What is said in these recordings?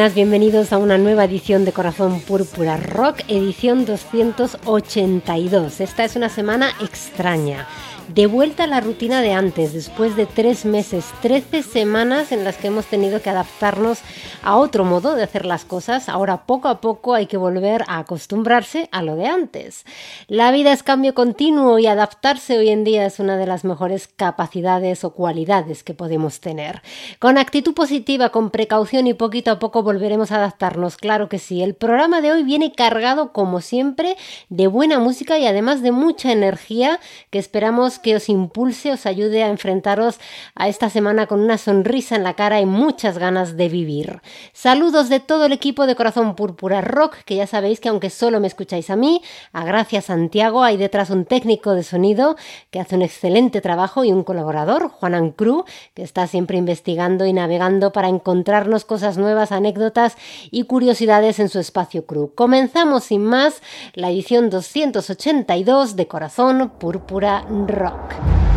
buenas, bienvenidos a una nueva edición de Corazón Púrpura Rock, edición 282. Esta es una semana extraña de vuelta a la rutina de antes, después de tres meses, 13 semanas en las que hemos tenido que adaptarnos a otro modo de hacer las cosas. Ahora poco a poco hay que volver a acostumbrarse a lo de antes. La vida es cambio continuo y adaptarse hoy en día es una de las mejores capacidades o cualidades que podemos tener. Con actitud positiva, con precaución y poquito a poco volveremos a adaptarnos, claro que sí. El programa de hoy viene cargado, como siempre, de buena música y además de mucha energía que esperamos que os impulse, os ayude a enfrentaros a esta semana con una sonrisa en la cara y muchas ganas de vivir. Saludos de todo el equipo de Corazón Púrpura Rock, que ya sabéis que aunque solo me escucháis a mí, a Gracias Santiago, hay detrás un técnico de sonido que hace un excelente trabajo y un colaborador, Juan Ancru, que está siempre investigando y navegando para encontrarnos cosas nuevas, anécdotas y curiosidades en su espacio crew. Comenzamos sin más la edición 282 de Corazón Púrpura Rock. Rock.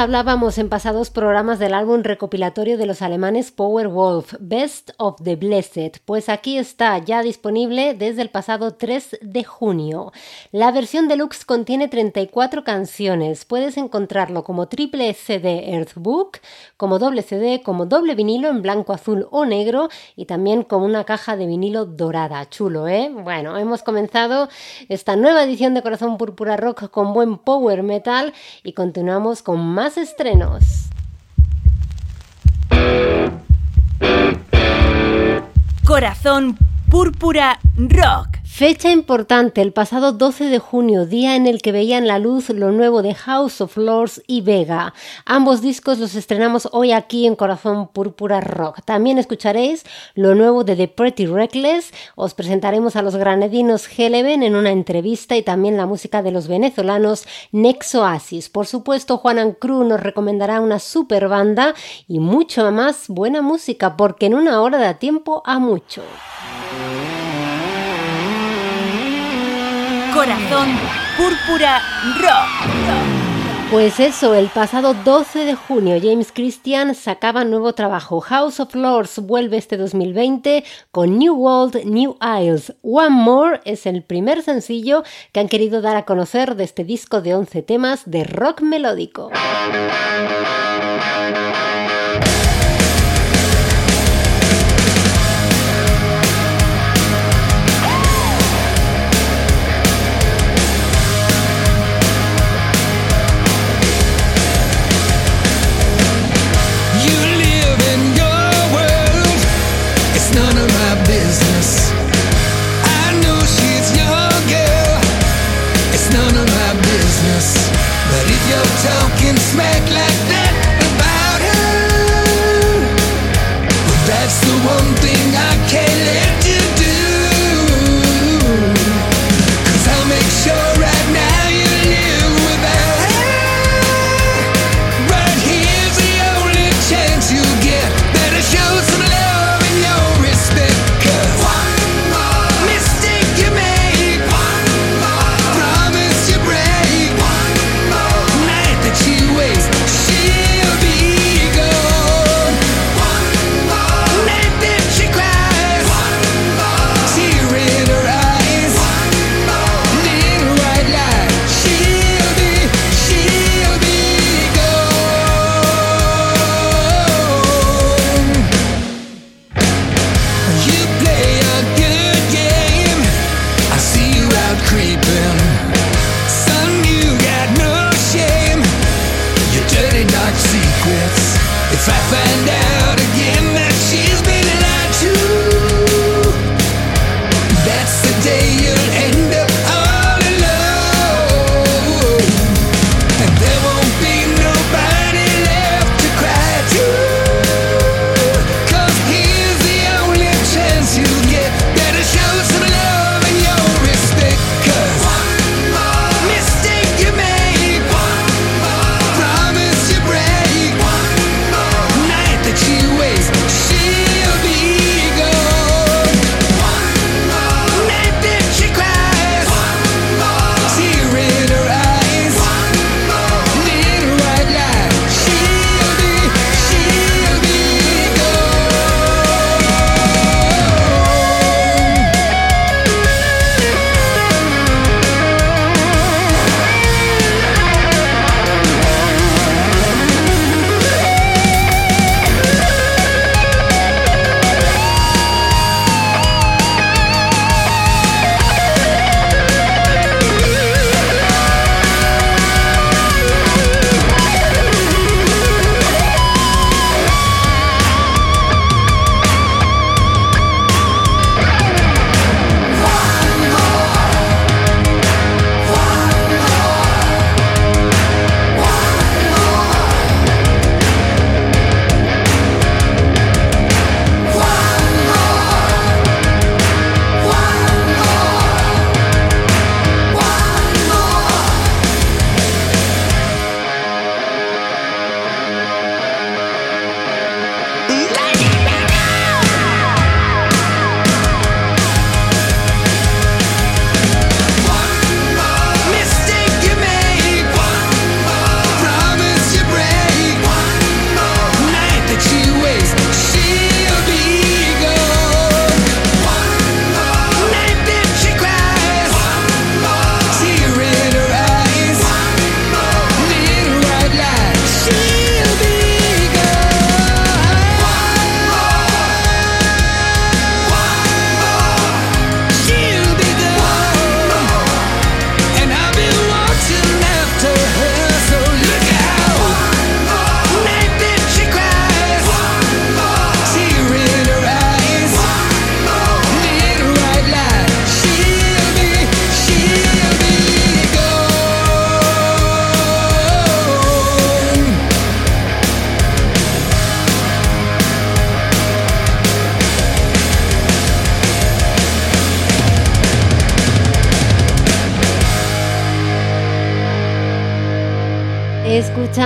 Hablábamos en pasados programas del álbum recopilatorio de los alemanes Powerwolf, Best of the Blessed, pues aquí está ya disponible desde el pasado 3 de junio. La versión deluxe contiene 34 canciones, puedes encontrarlo como triple CD Earthbook, como doble CD, como doble vinilo en blanco, azul o negro y también con una caja de vinilo dorada. Chulo, ¿eh? Bueno, hemos comenzado esta nueva edición de Corazón Púrpura Rock con buen power metal y continuamos con con estrenos. Corazón Púrpura Rock. Fecha importante, el pasado 12 de junio, día en el que veían la luz lo nuevo de House of Lords y Vega. Ambos discos los estrenamos hoy aquí en Corazón Púrpura Rock. También escucharéis lo nuevo de The Pretty Reckless, os presentaremos a los granadinos Heleven en una entrevista y también la música de los venezolanos Nexoasis. Por supuesto, Juanan Cruz nos recomendará una super banda y mucho más buena música, porque en una hora da tiempo a mucho. Corazón Púrpura Rock. Pues eso, el pasado 12 de junio James Christian sacaba nuevo trabajo. House of Lords vuelve este 2020 con New World, New Isles. One More es el primer sencillo que han querido dar a conocer de este disco de 11 temas de rock melódico.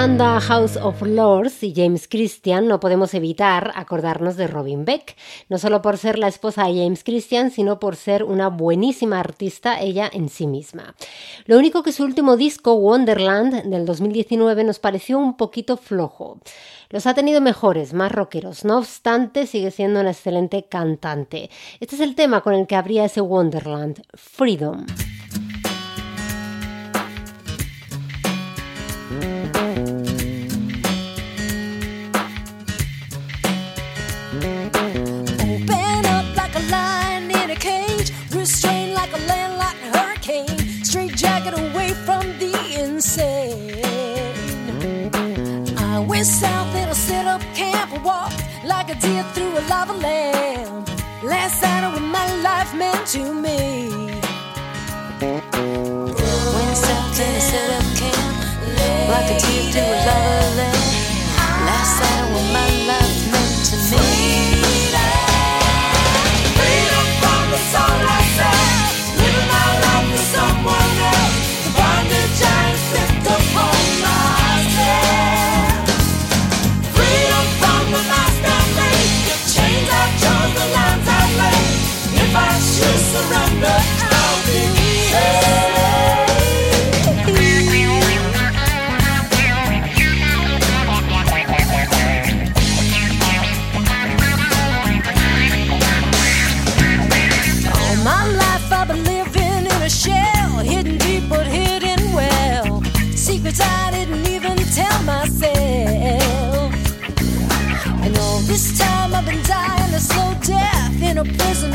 Escuchando a House of Lords y James Christian, no podemos evitar acordarnos de Robin Beck, no solo por ser la esposa de James Christian, sino por ser una buenísima artista ella en sí misma. Lo único que su último disco, Wonderland, del 2019, nos pareció un poquito flojo. Los ha tenido mejores, más rockeros, no obstante sigue siendo una excelente cantante. Este es el tema con el que abría ese Wonderland, Freedom. South and I set up camp. I walked like a deer through a lava lamp. Last night when my life meant to me. Went south and I set up camp like a deer through a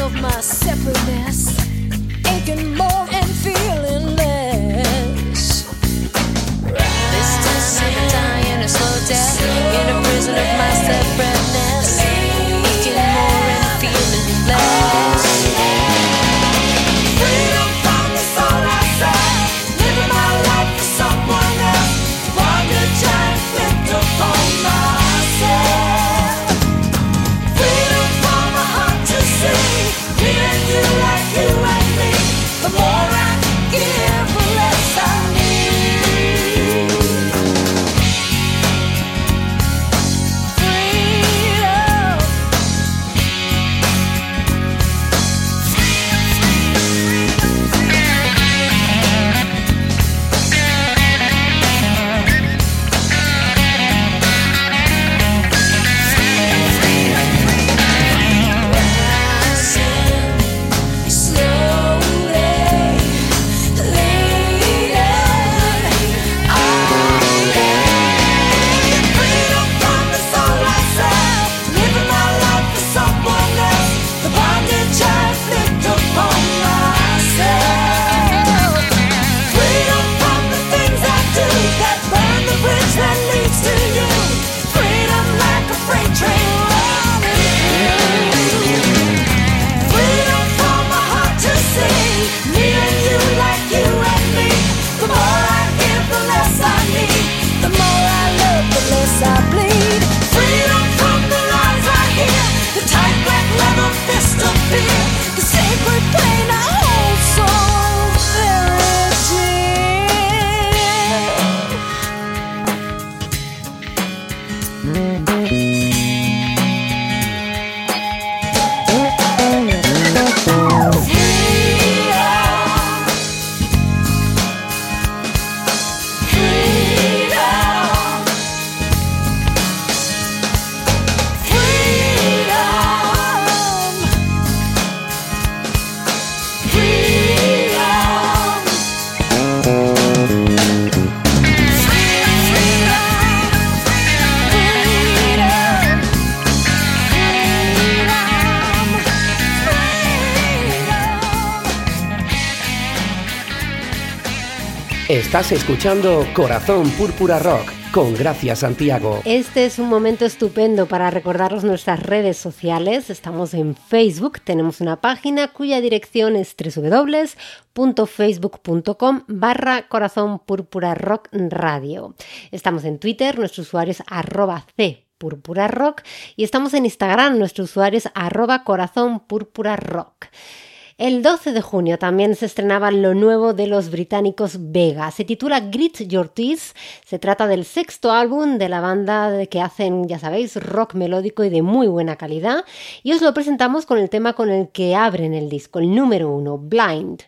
of my separateness, Estás escuchando Corazón Púrpura Rock con Gracia Santiago. Este es un momento estupendo para recordaros nuestras redes sociales. Estamos en Facebook, tenemos una página cuya dirección es www.facebook.com barra Corazón Púrpura Rock Radio. Estamos en Twitter, nuestro usuario es arroba C Púrpura Rock y estamos en Instagram, nuestro usuario es arroba Corazón Púrpura Rock. El 12 de junio también se estrenaba lo nuevo de los británicos Vega. Se titula Grit Your Teeth. Se trata del sexto álbum de la banda que hacen, ya sabéis, rock melódico y de muy buena calidad. Y os lo presentamos con el tema con el que abren el disco, el número uno, Blind.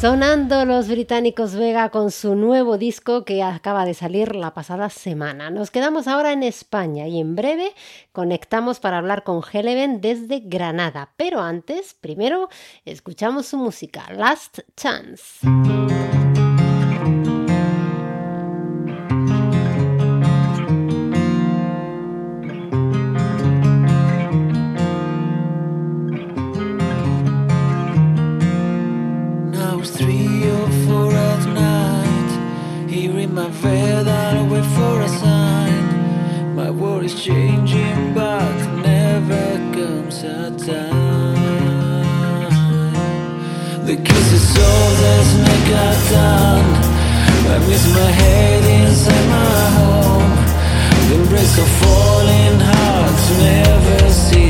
Sonando los británicos Vega con su nuevo disco que acaba de salir la pasada semana. Nos quedamos ahora en España y en breve conectamos para hablar con Heleven desde Granada. Pero antes, primero, escuchamos su música, Last Chance. Changing, but never comes a time. The kisses of the snake are done. I miss my head inside my home. The embrace of falling hearts never seems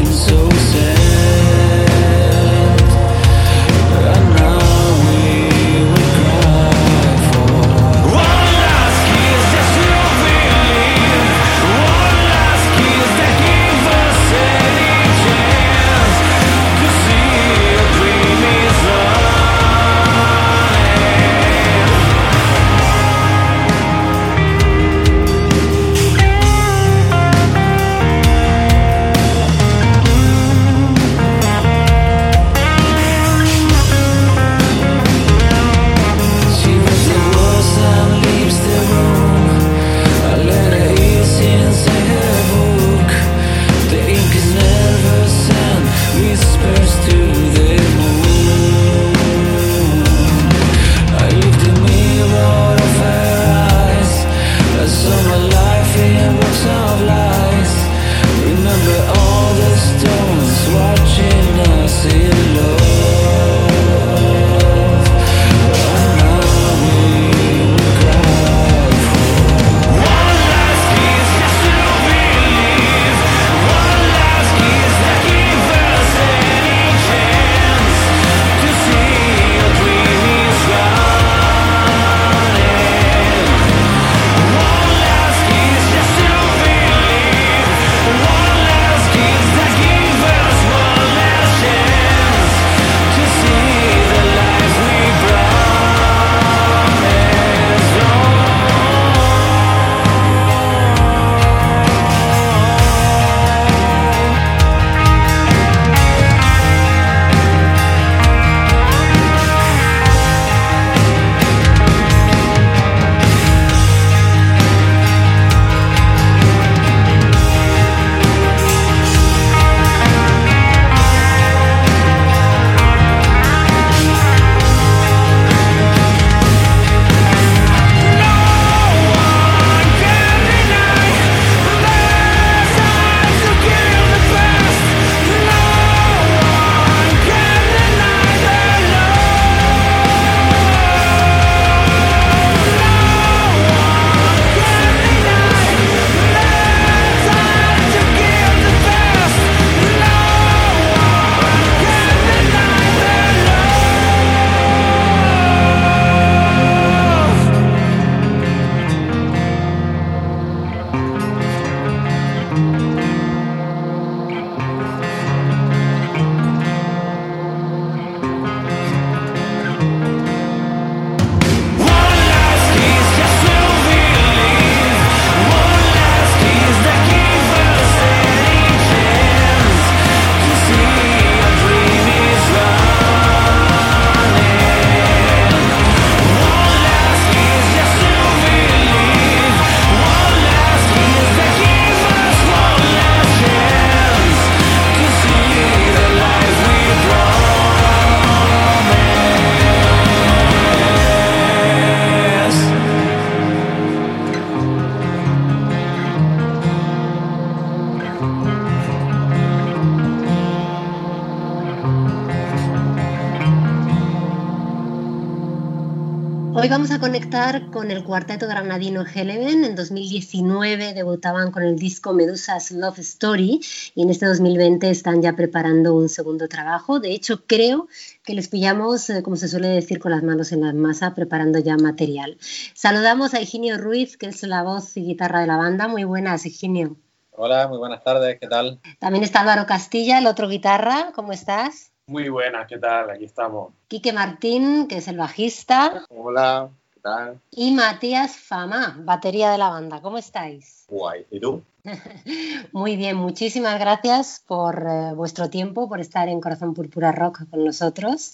cuarteto granadino Heleven. En 2019 debutaban con el disco Medusa's Love Story y en este 2020 están ya preparando un segundo trabajo. De hecho, creo que les pillamos, eh, como se suele decir, con las manos en la masa, preparando ya material. Saludamos a Higinio Ruiz, que es la voz y guitarra de la banda. Muy buenas, Higinio. Hola, muy buenas tardes, ¿qué tal? También está Álvaro Castilla, el otro guitarra. ¿Cómo estás? Muy buenas, ¿qué tal? Aquí estamos. Quique Martín, que es el bajista. Hola, ¿qué tal? Y Matías Fama, batería de la banda. ¿Cómo estáis? Guay, ¿y tú? Muy bien, muchísimas gracias por eh, vuestro tiempo, por estar en Corazón Púrpura Rock con nosotros.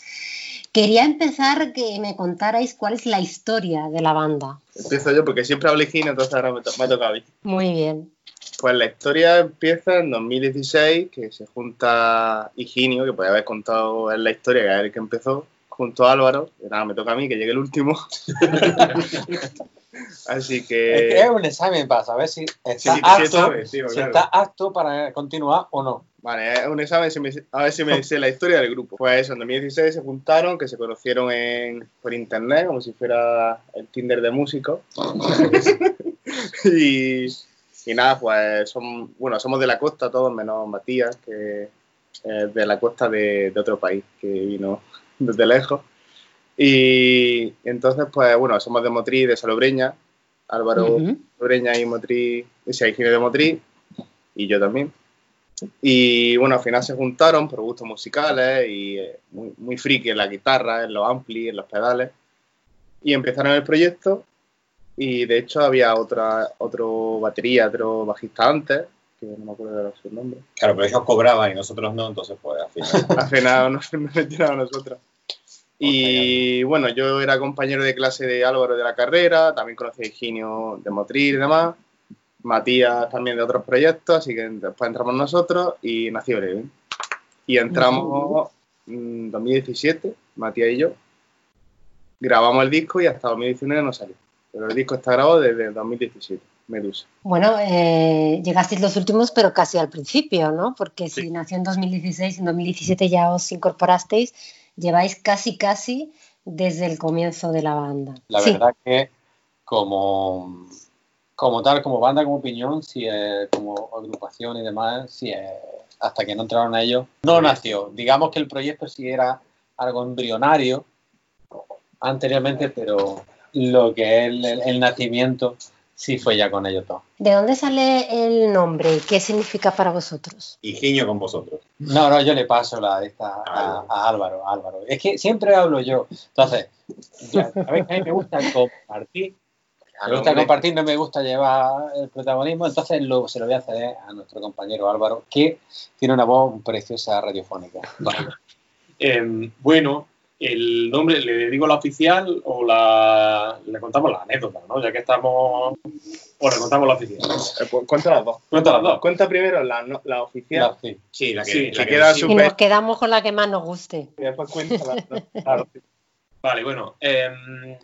Quería empezar que me contarais cuál es la historia de la banda. Empiezo yo porque siempre hablo Gino, entonces ahora me, to me toca a mí. Muy bien. Pues la historia empieza en 2016, que se junta Higinio, que podría haber contado en la historia, que es el que empezó, junto a Álvaro, nada, me toca a mí, que llegue el último. Así que... Es que es un examen para saber si está, Sí, sí, apto, sabes, tío, si claro. está apto para continuar o no. Vale, es un examen, si me- a ver si me sé la historia del grupo. Pues eso, en 2016 se juntaron, que se conocieron en, por internet, como si fuera el Tinder de músicos. y, y nada, pues son, bueno, somos de la costa todos, menos Matías, que es de la costa de, de otro país, que vino desde lejos. Y entonces, pues bueno, somos de Motriz, de Salobreña. Álvaro Ujú. Salobreña y Motriz, sea, Higinio de Motriz, y yo también. Y bueno, al final se juntaron por gustos musicales y eh, muy, muy friki en la guitarra, en los amplis, en los pedales. Y empezaron el proyecto y de hecho había otra otro batería, otro bajista antes, que no me acuerdo de su nombre. Claro, pero ellos cobraban y nosotros no, entonces pues al final. Al final nos metieron a nosotros. Y bueno, yo era compañero de clase de Álvaro de la carrera, también conocí a Higinio de Motril y demás, Matías también de otros proyectos, así que después entramos nosotros y nació Eleven. Y entramos en 2017, Matías y yo, grabamos el disco y hasta 2019 no salió. Pero el disco está grabado desde 2017, Medusa. Bueno, eh, llegasteis los últimos, pero casi al principio, ¿no? Porque si Sí. nació en 2016, en 2017 ya os incorporasteis, lleváis casi, casi desde el comienzo de la banda. La Sí. verdad que como, como tal, como banda, como opinión, si es, como agrupación y demás, si es, hasta que no entraron ellos, no nació. Digamos que el proyecto sí era algo embrionario anteriormente, pero lo que es el- el nacimiento sí fue ya con ellos todos. ¿De dónde sale el nombre y qué significa para vosotros? Higinio con vosotros. No, no, yo le paso la esta a, Álvaro. a Álvaro, a Álvaro. Es que siempre hablo yo. Entonces, ya, a ver, a mí me gusta compartir. Me gusta compartir, no me gusta llevar el protagonismo, entonces lo- se lo voy a ceder a nuestro compañero Álvaro, que tiene una voz preciosa radiofónica. Em, bueno, el nombre, ¿le digo la oficial o la, le contamos la anécdota, ¿no? Ya que estamos. O le contamos la oficial. Eh, pues, Cuenta las dos. Cuenta las dos. Cuenta primero la, no- la oficial La- sí. Sí, la que, Sí, la que queda sí. Y nos quedamos con la que más nos guste. y después cuenta. Claro. Vale, bueno. em,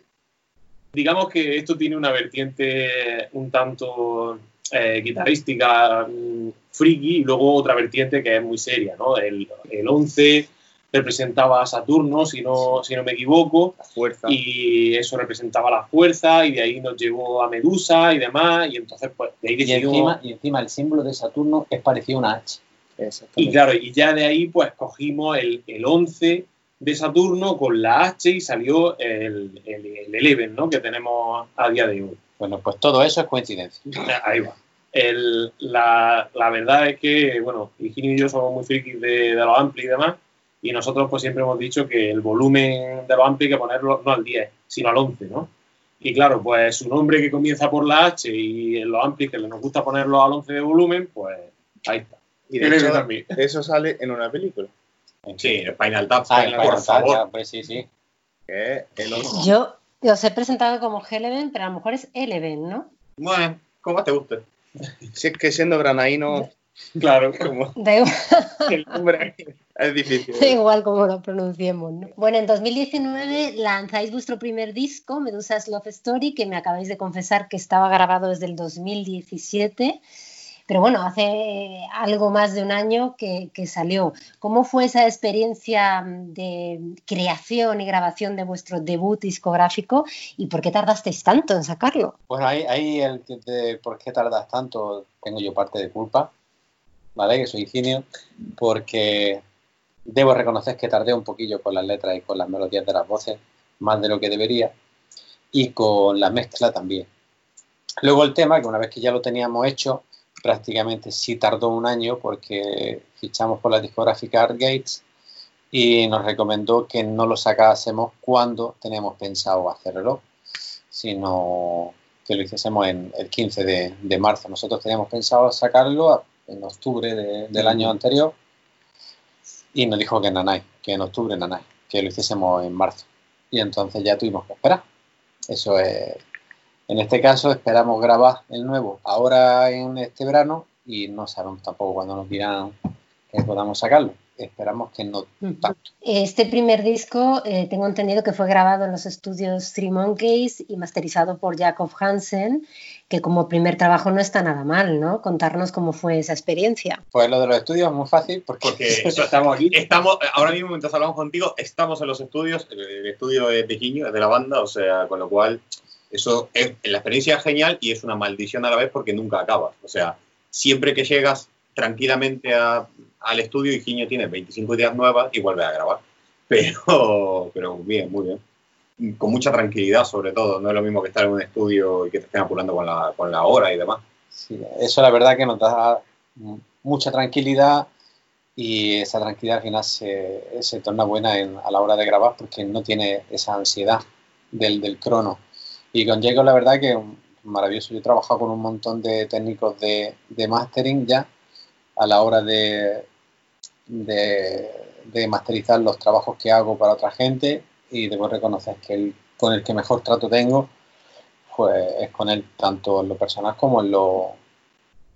digamos que esto tiene una vertiente un tanto eh, guitarrística, mm, friki, y luego otra vertiente que es muy seria, ¿no? El, el 11 representaba a Saturno, si no, si no me equivoco, La fuerza. y eso representaba la fuerza, y de ahí nos llevó a Medusa y demás, y entonces, pues, de ahí Y decidimos... encima, y encima el símbolo de Saturno es parecido a una H. Y claro, y ya de ahí pues cogimos el, el 11 de Saturno con la H y salió el, el, el Eleven, ¿no? Que tenemos a día de hoy. Bueno, pues todo eso es coincidencia. Ahí va. El- la, la verdad es que, bueno, Higinio y yo somos muy frikis de, de los ampli y demás, y nosotros pues siempre hemos dicho que el volumen de los ampli hay que ponerlo no al 10, sino al 11, ¿no? Y claro, pues su nombre que comienza por la H y en los amplis que nos gusta ponerlo al 11 de volumen, pues ahí está. Y de hecho, también. eso sale en una película, Sí, Spinal Tap, Ah, Spinal, por favor. Pues sí, sí. que es el 11. Yo os he presentado como Heleven, pero a lo mejor es Eleven, ¿no? Bueno, ¿cómo te gusta? Si es que siendo granaíno, Claro. como Da igual, el nombre es difícil. da igual como lo pronunciemos, ¿no? Bueno, en 2019 lanzáis vuestro primer disco, Medusa's Love Story, que me acabáis de confesar que estaba grabado desde el 2017. pero bueno, hace algo más de un año que, que, salió. ¿Cómo fue esa experiencia de creación y grabación de vuestro debut discográfico y por qué tardasteis tanto en sacarlo? Bueno, ahí, ahí el de por qué tardas tanto tengo yo parte de culpa, ¿vale? Que soy ingenio, porque debo reconocer que tardé un poquillo con las letras y con las melodías de las voces, más de lo que debería, y con la mezcla también. Luego el tema, que una vez que ya lo teníamos hecho, prácticamente sí tardó un año porque fichamos por la discográfica Art Gates y nos recomendó que no lo sacásemos cuando teníamos pensado hacerlo, sino que lo hiciésemos en el 15 de, marzo. Nosotros teníamos pensado sacarlo en octubre del año anterior y nos dijo que Nanay, que en octubre Nanay, que lo hiciésemos en marzo. Y entonces ya tuvimos que esperar. Eso es. En este caso esperamos grabar el nuevo ahora en este verano y no sabemos tampoco cuándo nos dirán que podamos sacarlo esperamos que no tanto. Este primer disco eh, tengo entendido que fue grabado en los estudios Three Monkeys y masterizado por Jacob Hansen, que como primer trabajo no está nada mal, ¿no? Contarnos cómo fue esa experiencia. Pues lo de los estudios es muy fácil porque, estamos aquí. Estamos, ahora mismo mientras hablamos contigo, estamos en los estudios, el estudio de Tejiño, es de la banda, o sea, con lo cual eso es, la experiencia es genial y es una maldición a la vez porque nunca acabas. O sea, siempre que llegas tranquilamente al estudio y Giño tiene 25 ideas nuevas y vuelve a grabar. Pero, pero bien, muy bien. Con mucha tranquilidad, sobre todo. No es lo mismo que estar en un estudio y que te estén apurando con la, con la hora y demás. Sí, eso la verdad que nos da mucha tranquilidad y esa tranquilidad al final se, se torna buena en, a la hora de grabar porque no tiene esa ansiedad del, del crono. Y con Diego la verdad que maravilloso. Yo he trabajado con un montón de técnicos de, de mastering ya a la hora de, de, masterizar los trabajos que hago para otra gente y debo reconocer que el con el que mejor trato tengo pues es con él tanto en lo personal como en lo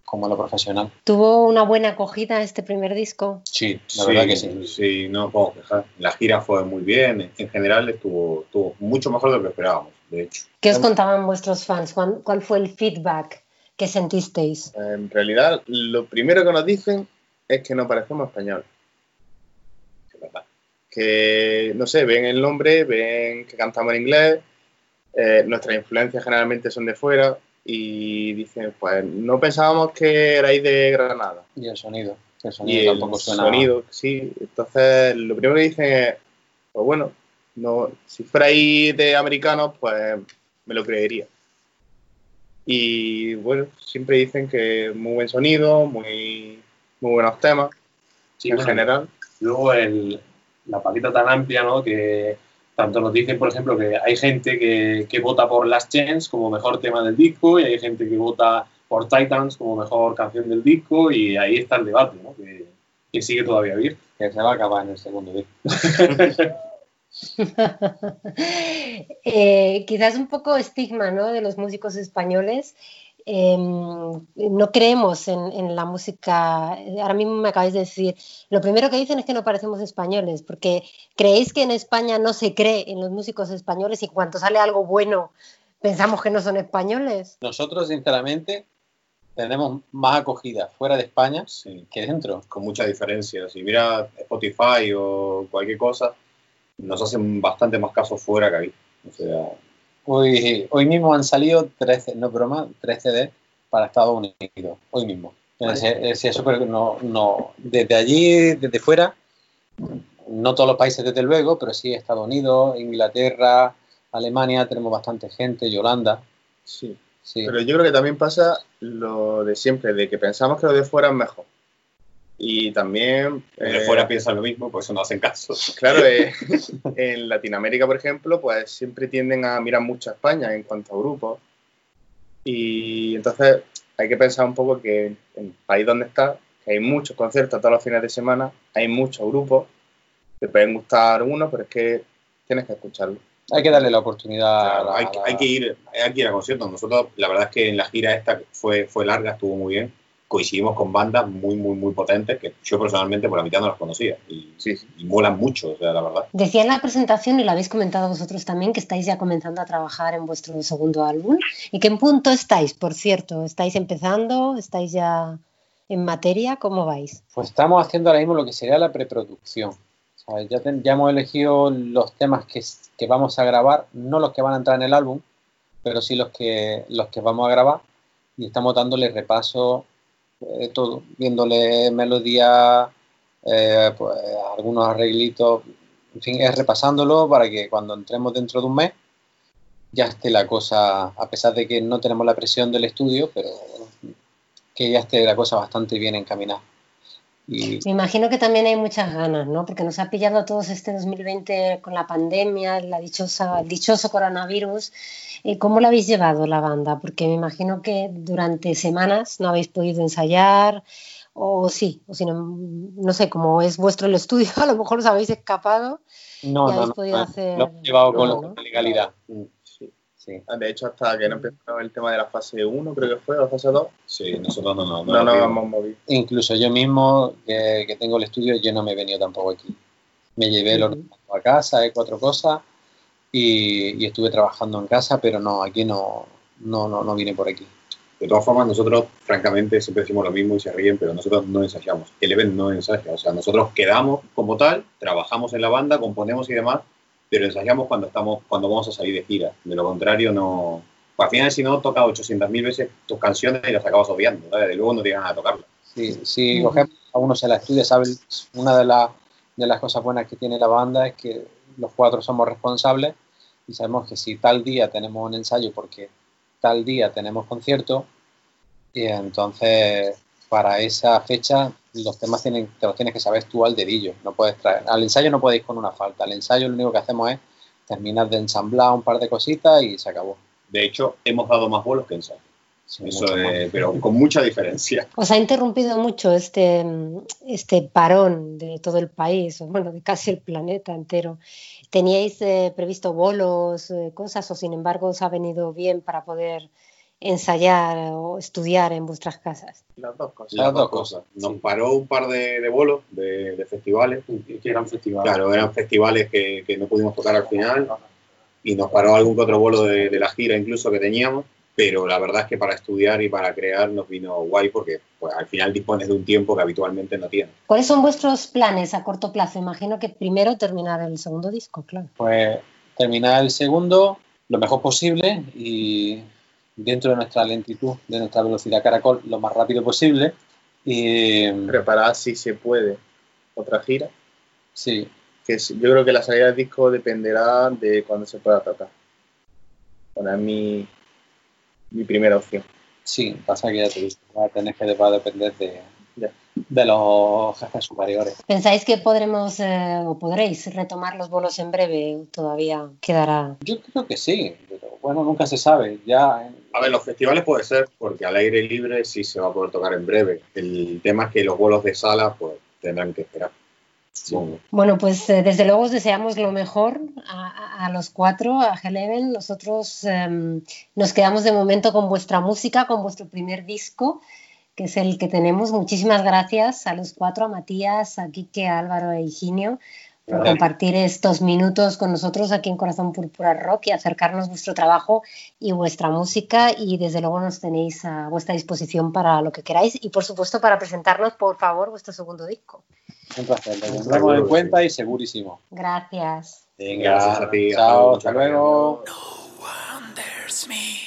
como en lo profesional. ¿Tuvo una buena acogida este primer disco? Sí, la verdad que sí. Sí, no puedo quejar. La gira fue muy bien, en general estuvo, estuvo mucho mejor de lo que esperábamos, de hecho. ¿Qué os contaban vuestros fans? ¿Cuál fue el feedback ¿Qué sentisteis? En realidad, lo primero que nos dicen es que no parecemos españoles. Que, no sé, ven el nombre, ven que cantamos en inglés, eh, nuestras influencias generalmente son de fuera y dicen, pues no pensábamos que erais de Granada. Y el sonido, el sonido tampoco suena. sonido, sí. Entonces, lo primero que dicen es, pues bueno, no, si fuerais de americanos, pues me lo creería. Y bueno, siempre dicen que muy buen sonido, muy, muy buenos temas en general. Luego el, la paleta tan amplia, ¿no? Que tanto nos dicen, por ejemplo, que hay gente que, que vota por Last Chance como mejor tema del disco y hay gente que vota por Titans como mejor canción del disco y ahí está el debate, ¿no? Que, que sigue todavía abierto. Que se va a acabar en el segundo disco. Eh, quizás un poco estigma ¿no? de los músicos españoles. Em, no creemos en, la música. Ahora mismo me acabáis de decir, lo primero que dicen es que no parecemos españoles, porque creéis que en España no se cree en los músicos españoles y cuando sale algo bueno pensamos que no son españoles. Nosotros, sinceramente, tenemos más acogida fuera de España que dentro. Con mucha diferencia. Si mira Spotify o cualquier cosa, nos hacen bastante más caso fuera que aquí. O sea, hoy, hoy mismo han salido 13, no broma, 13 CD para Estados Unidos, hoy mismo. no, no, desde allí, desde fuera, no todos los países desde luego, pero sí Estados Unidos, Inglaterra, Alemania, tenemos bastante gente, Yolanda. Sí. sí. Pero yo creo que también pasa lo de siempre, de que pensamos que lo de fuera es mejor. Y también... de fuera eh, piensan lo mismo, pues eso no hacen caso. Claro, eh, en Latinoamérica, por ejemplo, pues siempre tienden a mirar mucho a España en cuanto a grupos. Y entonces hay que pensar un poco que en el país donde está, que hay muchos conciertos todos los fines de semana, hay muchos grupos, te pueden gustar uno, pero es que tienes que escucharlo. Hay que darle la oportunidad. hay, que ir, hay que ir a conciertos. Nosotros, la verdad es que en la gira esta fue, fue larga, estuvo muy bien coincidimos con bandas muy, muy, muy potentes que yo personalmente por la mitad no las conocía y, Sí, sí. y molan mucho, o sea, la verdad. Decía en la presentación, y lo habéis comentado vosotros también, que estáis ya comenzando a trabajar en vuestro segundo álbum. ¿Y qué punto estáis, por cierto? ¿Estáis empezando? ¿Estáis ya en materia? ¿Cómo vais? Pues estamos haciendo ahora mismo lo que sería la preproducción. O sea, ya, ten- ya hemos elegido los temas que, que vamos a grabar, no los que van a entrar en el álbum, pero sí los que, los que vamos a grabar. Y estamos dándole repaso de todo, viéndole melodía, eh, pues, algunos arreglitos, en fin, es repasándolo para que cuando entremos dentro de un mes ya esté la cosa, a pesar de que no tenemos la presión del estudio, pero que ya esté la cosa bastante bien encaminada. Y Me imagino que también hay muchas ganas, ¿no? Porque nos ha pillado a todos este 2020 con la pandemia, la dichosa, el dichoso coronavirus. Eh, ¿Cómo lo habéis llevado la banda? Porque me imagino que durante semanas no habéis podido ensayar, o sí, o si no, no sé, como es vuestro el estudio, a lo mejor os habéis escapado. No, y no, habéis no, podido no, hacer- lo llevado con legalidad. Sí. Sí. De hecho, hasta que no empezó el tema de la fase 1, creo que fue, o la fase 2, Sí, nosotros no, no, no, no vimos. hemos movido. Incluso yo mismo, que, que tengo el estudio, yo no me he venido tampoco aquí. Me llevé el Ujú. ordenador a casa, he cuatro cosas, y, y estuve trabajando en casa, pero no, aquí no, no, no, no vine por aquí. De todas formas, nosotros, francamente, siempre decimos lo mismo y se ríen, pero nosotros no ensayamos. El event no ensaya. O sea, nosotros quedamos como tal, trabajamos en la banda, componemos y demás, pero ensayamos cuando estamos cuando vamos a salir de gira. De lo contrario, no. Al final, si no, tocas 800.000 veces tus canciones y las acabas. ¿sabes? De luego no te ganas de tocarlas. Sí, si Ujú. cogemos, a uno se la estudia, sabe, una de, la- de las cosas buenas que tiene la banda es que los cuatro somos responsables y sabemos que si tal día tenemos un ensayo porque tal día tenemos concierto, y entonces para esa fecha los temas tienen, te los tienes que saber tú al dedillo, no puedes traer, al ensayo no podéis con una falta, al ensayo lo único que hacemos es terminar de ensamblar un par de cositas y se acabó. De hecho, hemos dado más vuelos que ensayos. Sí, Eso pero con mucha diferencia. Os ha interrumpido mucho este, este parón de todo el país, o bueno, de casi el planeta entero. ¿Teníais eh, previsto bolos, eh, cosas, o sin embargo os ha venido bien para poder ensayar o estudiar en vuestras casas? Las dos cosas. Las dos cosas, Nos sí. paró un par de, de bolos de, de festivales. que eran festivales. Claro, eran festivales que, que no pudimos tocar al final y nos paró algún que otro vuelo de, de la gira incluso que teníamos, pero la verdad es que para estudiar y para crear nos vino guay porque pues, al final dispones de un tiempo que habitualmente no tienes. ¿Cuáles son vuestros planes a corto plazo? Imagino que primero terminar el segundo disco, claro. pues terminar el segundo lo mejor posible y dentro de nuestra lentitud, de nuestra velocidad caracol, lo más rápido posible. Y Preparar si se puede otra gira. sí, Que es- yo creo que la salida del disco dependerá de cuándo se pueda tocar. Bueno, es mi, mi primera opción. sí, pasa que ya te digo, va a tener que va a depender de, Ya. de los jefes superiores. ¿Pensáis que podremos eh, o podréis retomar los bolos en breve? Todavía quedará. Yo creo que sí, pero bueno, nunca se sabe. Ya A ver, los festivales puede ser porque al aire libre sí se va a poder tocar en breve. El tema es que los vuelos de sala pues tendrán que esperar. supongo. Bueno, pues eh, desde luego os deseamos lo mejor a, a- los cuatro, a G11. Nosotros em, nos quedamos de momento con vuestra música, con vuestro primer disco, que es el que tenemos. Muchísimas gracias a los cuatro, a Matías, a Quique, a Álvaro e Higinio, por compartir estos minutos con nosotros aquí en Corazón Púrpura Rock y acercarnos vuestro trabajo y vuestra música. Y desde luego nos tenéis a vuestra disposición para lo que queráis y, por supuesto, para presentarnos, por favor, vuestro segundo disco. un placer, lo tendremos en cuenta y segurísimo. Gracias. Venga, Gracias a ti, chao, hasta luego. Me.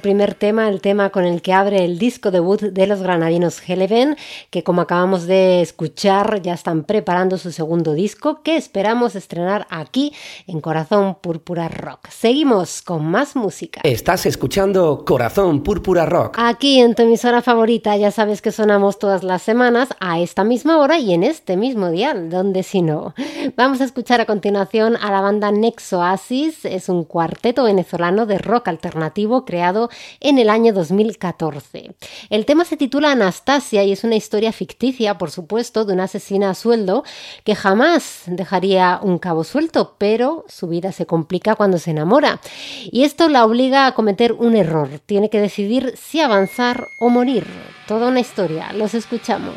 Primer tema, el tema con el que abre el disco debut de los granadinos Heleven, que como acabamos de escuchar ya están preparando su segundo disco que esperamos estrenar aquí en Corazón Púrpura Rock. Seguimos con más música. Estás escuchando Corazón Púrpura Rock. Aquí en tu emisora favorita ya sabes que sonamos todas las semanas a esta misma hora y en este mismo dial, donde si no. Vamos a escuchar a continuación a la banda Nexoasis, es un cuarteto venezolano de rock alternativo creado en el año 2014. El tema se titula Anastasia y es una historia ficticia, por supuesto, de una asesina a sueldo que jamás dejaría un cabo suelto, pero su vida se complica cuando se enamora. Y esto la obliga a cometer un error. Tiene que decidir si avanzar o morir. Toda una historia. Los escuchamos.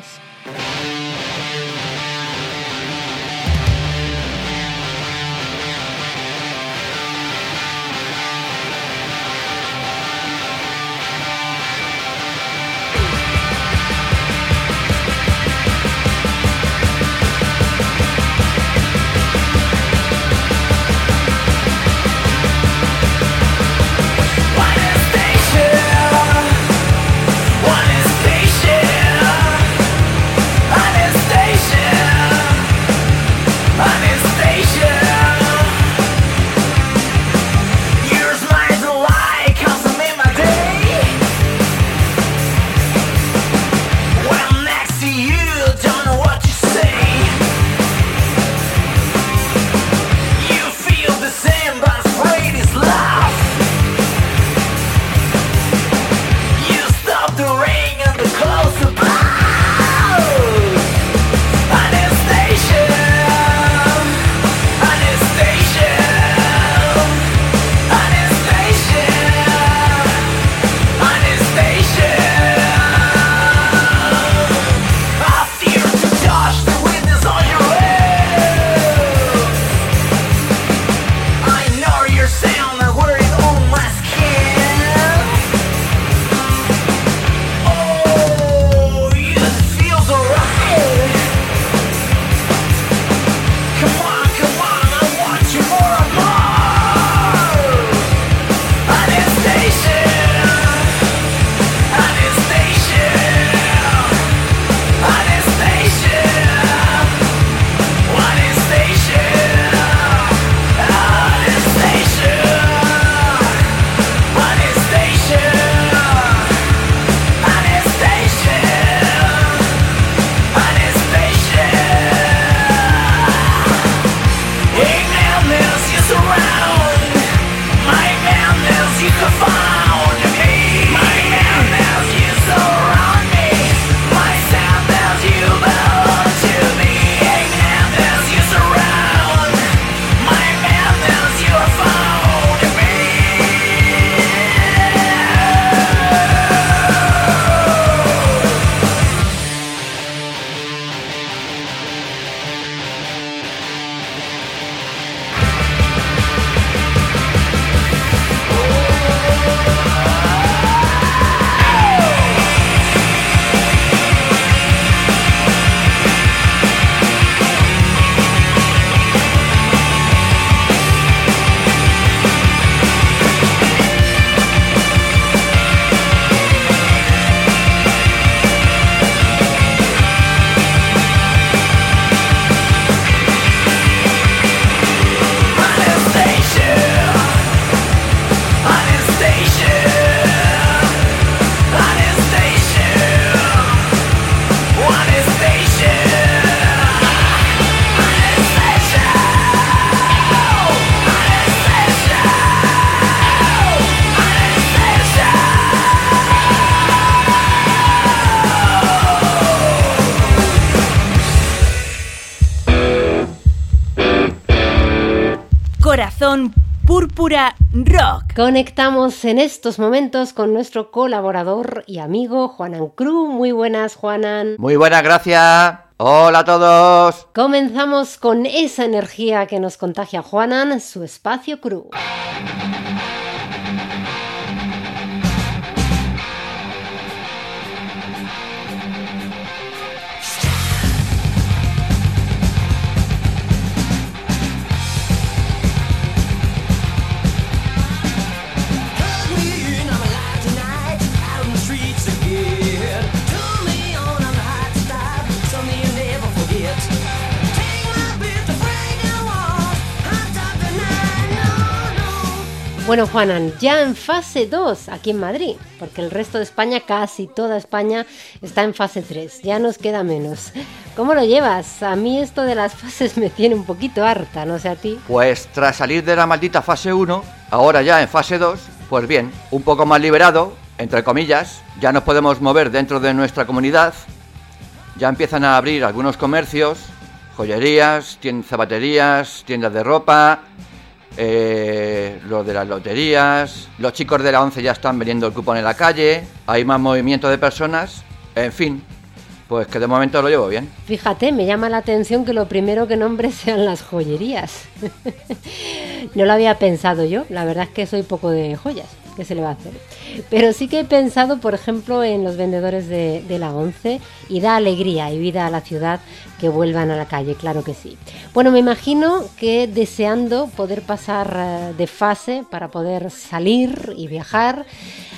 Púrpura Rock. Conectamos en estos momentos con nuestro colaborador y amigo Juanan Cruz. Muy buenas, Juanan. Muy buenas, gracias. Hola a todos. Comenzamos con esa energía que nos contagia Juanan, su espacio Cruz. Bueno, Juanan, ya en fase 2 aquí en Madrid, porque el resto de España, casi toda España, está en fase 3. Ya nos queda menos. ¿Cómo lo llevas? A mí esto de las fases me tiene un poquito harta, no sé a ti. Pues tras salir de la maldita fase 1, ahora ya en fase 2, pues bien, un poco más liberado, entre comillas, ya nos podemos mover dentro de nuestra comunidad, ya empiezan a abrir algunos comercios, joyerías, zapaterías, tiendas de ropa, eh, lo de las loterías, los chicos de la 11 ya están vendiendo el cupón en la calle, hay más movimiento de personas, en fin, pues que de momento lo llevo bien. Fíjate, me llama la atención que lo primero que nombres sean las joyerías. no lo había pensado yo, la verdad es que soy poco de joyas. ¿Qué se le va a hacer? Pero sí que he pensado, por ejemplo, en los vendedores de, la 11 y da alegría y vida a la ciudad que vuelvan a la calle, claro que sí. Bueno, me imagino que deseando poder pasar eh, de fase para poder salir y viajar,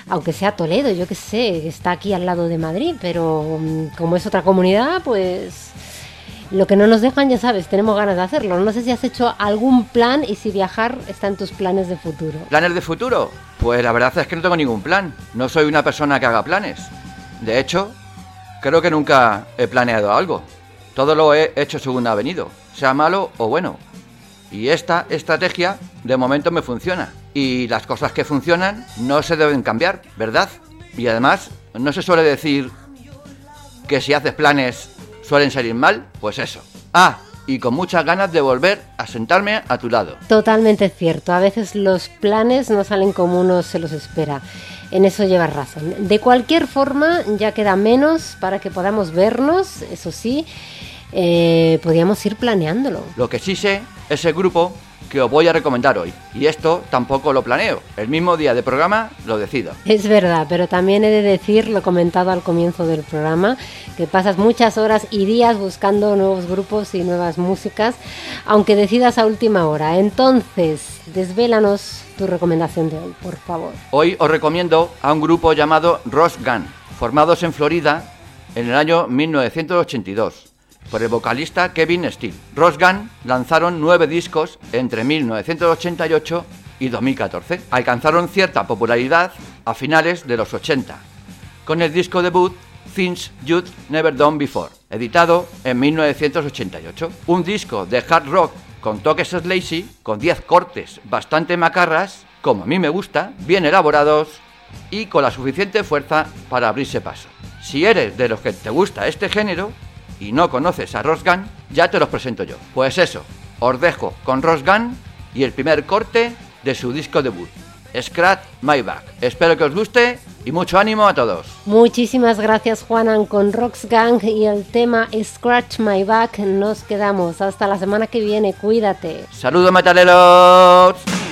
aunque sea Toledo, yo que sé, está aquí al lado de Madrid, pero mm, como es otra comunidad, pues lo que no nos dejan, ya sabes, tenemos ganas de hacerlo. No sé si has hecho algún plan y si viajar está en tus planes de futuro. ¿Planes de futuro? Pues la verdad es que no tengo ningún plan. No soy una persona que haga planes. De hecho, creo que nunca he planeado algo. Todo lo he hecho según ha venido, sea malo o bueno. Y esta estrategia de momento me funciona. Y las cosas que funcionan no se deben cambiar, ¿verdad? Y además, no se suele decir que si haces planes suelen salir mal, pues eso. Ah, y con muchas ganas de volver a sentarme a tu lado. Totalmente cierto, a veces los planes no salen como uno se los espera. En eso llevas razón. De cualquier forma, ya queda menos para que podamos vernos, eso sí, eh, podríamos ir planeándolo. Lo que sí sé es el grupo que os voy a recomendar hoy. Y esto tampoco lo planeo. El mismo día de programa lo decido. Es verdad, pero también he de decir, lo comentado al comienzo del programa, que pasas muchas horas y días buscando nuevos grupos y nuevas músicas, aunque decidas a última hora. Entonces, desvélanos tu recomendación de hoy, por favor. Hoy os recomiendo a un grupo llamado Ross Gun, formados en Florida en el año 1982 por el vocalista Kevin Steele. Ross Gun lanzaron nueve discos entre 1988 y 2014. Alcanzaron cierta popularidad a finales de los 80, con el disco debut Things You'd Never Done Before, editado en 1988. Un disco de hard rock con toques lazy, con 10 cortes bastante macarras, como a mí me gusta, bien elaborados y con la suficiente fuerza para abrirse paso. Si eres de los que te gusta este género, y no conoces a Rosgan, ya te los presento yo. Pues eso, os dejo con Rosgan y el primer corte de su disco debut, Scratch My Back. Espero que os guste y mucho ánimo a todos. Muchísimas gracias Juanan con Roxgang y el tema Scratch My Back. Nos quedamos hasta la semana que viene. Cuídate. Saludos metaleros.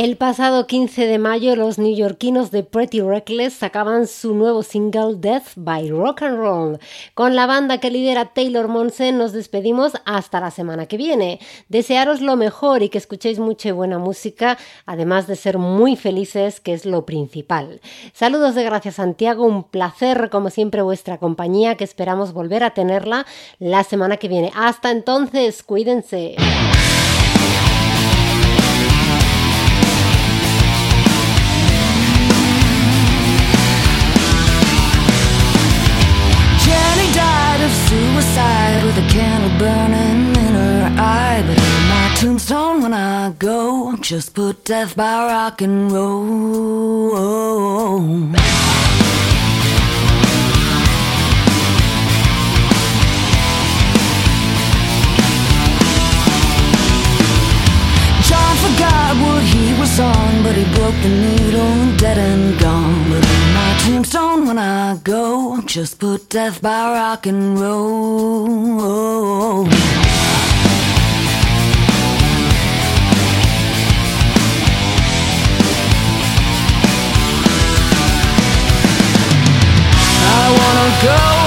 El pasado 15 de mayo, los neoyorquinos de Pretty Reckless sacaban su nuevo single Death by Rock and Roll. Con la banda que lidera Taylor Monsen nos despedimos hasta la semana que viene. Desearos lo mejor y que escuchéis mucha y buena música, además de ser muy felices, que es lo principal. Saludos de Gracias Santiago, un placer como siempre vuestra compañía, que esperamos volver a tenerla la semana que viene. Hasta entonces, cuídense. A candle burning in her eye. But on my tombstone when I go, just put death by rock and roll. John forgot what he was on, but he broke the needle, dead and gone. Tombstone when I go, just put death by rock and roll. I wanna go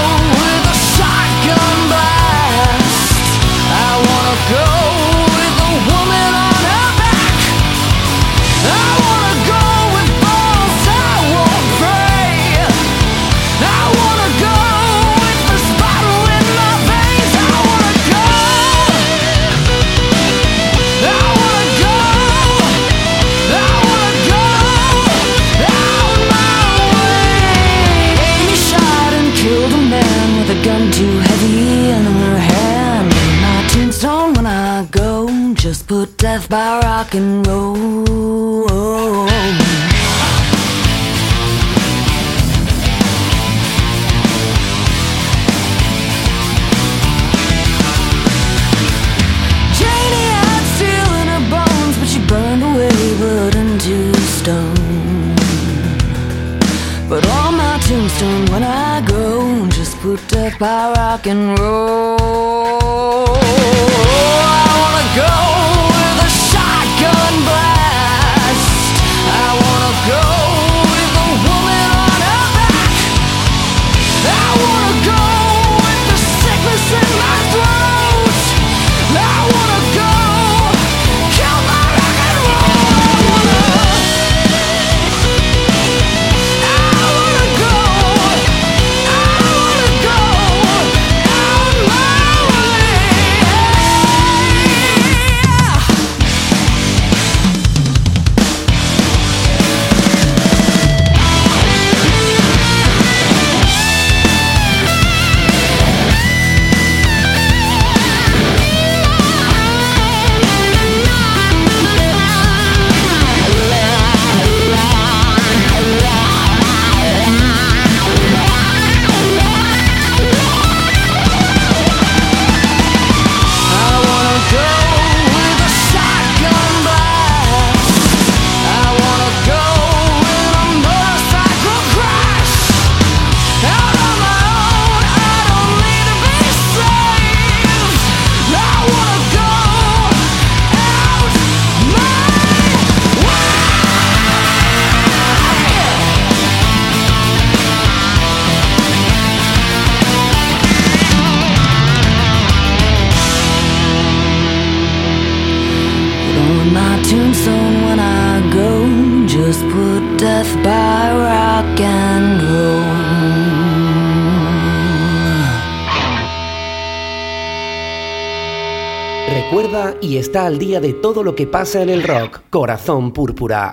put death by rock and roll. Janie had steel in her bones, but she burned away, but into stone. But on my tombstone, when I go, just put death by rock and roll. Wanna go lo que pasa en el rock. Corazón Púrpura.